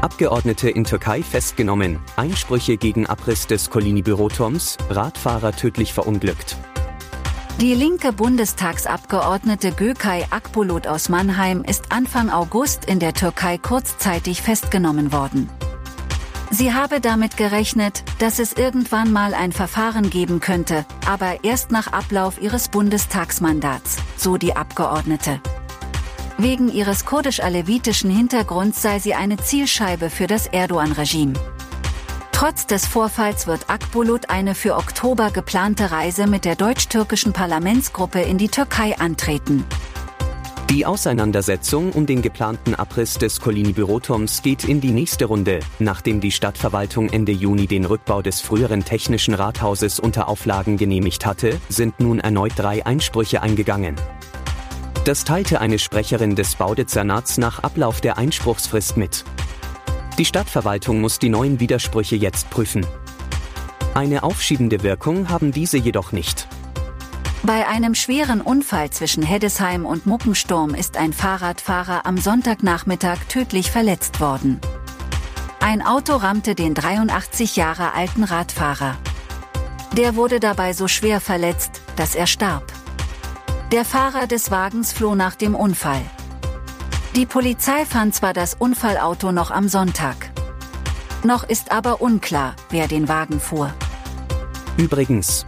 Abgeordnete in Türkei festgenommen, Einsprüche gegen Abriss des Kolini-Büroturms, Radfahrer tödlich verunglückt. Die linke Bundestagsabgeordnete Gökay Akbulut aus Mannheim ist Anfang August in der Türkei kurzzeitig festgenommen worden. Sie habe damit gerechnet, dass es irgendwann mal ein Verfahren geben könnte, aber erst nach Ablauf ihres Bundestagsmandats, so die Abgeordnete. Wegen ihres kurdisch-alevitischen Hintergrunds sei sie eine Zielscheibe für das Erdogan-Regime. Trotz des Vorfalls wird Akbulut eine für Oktober geplante Reise mit der deutsch-türkischen Parlamentsgruppe in die Türkei antreten. Die Auseinandersetzung um den geplanten Abriss des Colini-Büroturms geht in die nächste Runde, nachdem die Stadtverwaltung Ende Juni den Rückbau des früheren Technischen Rathauses unter Auflagen genehmigt hatte, sind nun erneut drei Einsprüche eingegangen. Das teilte eine Sprecherin des Baudezernats nach Ablauf der Einspruchsfrist mit. Die Stadtverwaltung muss die neuen Widersprüche jetzt prüfen. Eine aufschiebende Wirkung haben diese jedoch nicht. Bei einem schweren Unfall zwischen Heddesheim und Muckensturm ist ein Fahrradfahrer am Sonntagnachmittag tödlich verletzt worden. Ein Auto rammte den 83 Jahre alten Radfahrer. Der wurde dabei so schwer verletzt, dass er starb. Der Fahrer des Wagens floh nach dem Unfall. Die Polizei fand zwar das Unfallauto noch am Sonntag. Noch ist aber unklar, wer den Wagen fuhr. Übrigens,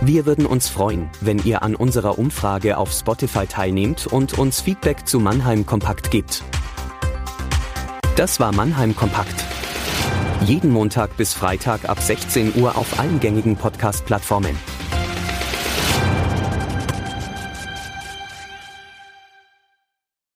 wir würden uns freuen, wenn ihr an unserer Umfrage auf Spotify teilnehmt und uns Feedback zu Mannheim Kompakt gebt. Das war Mannheim Kompakt. Jeden Montag bis Freitag ab 16 Uhr auf allen gängigen Podcast-Plattformen.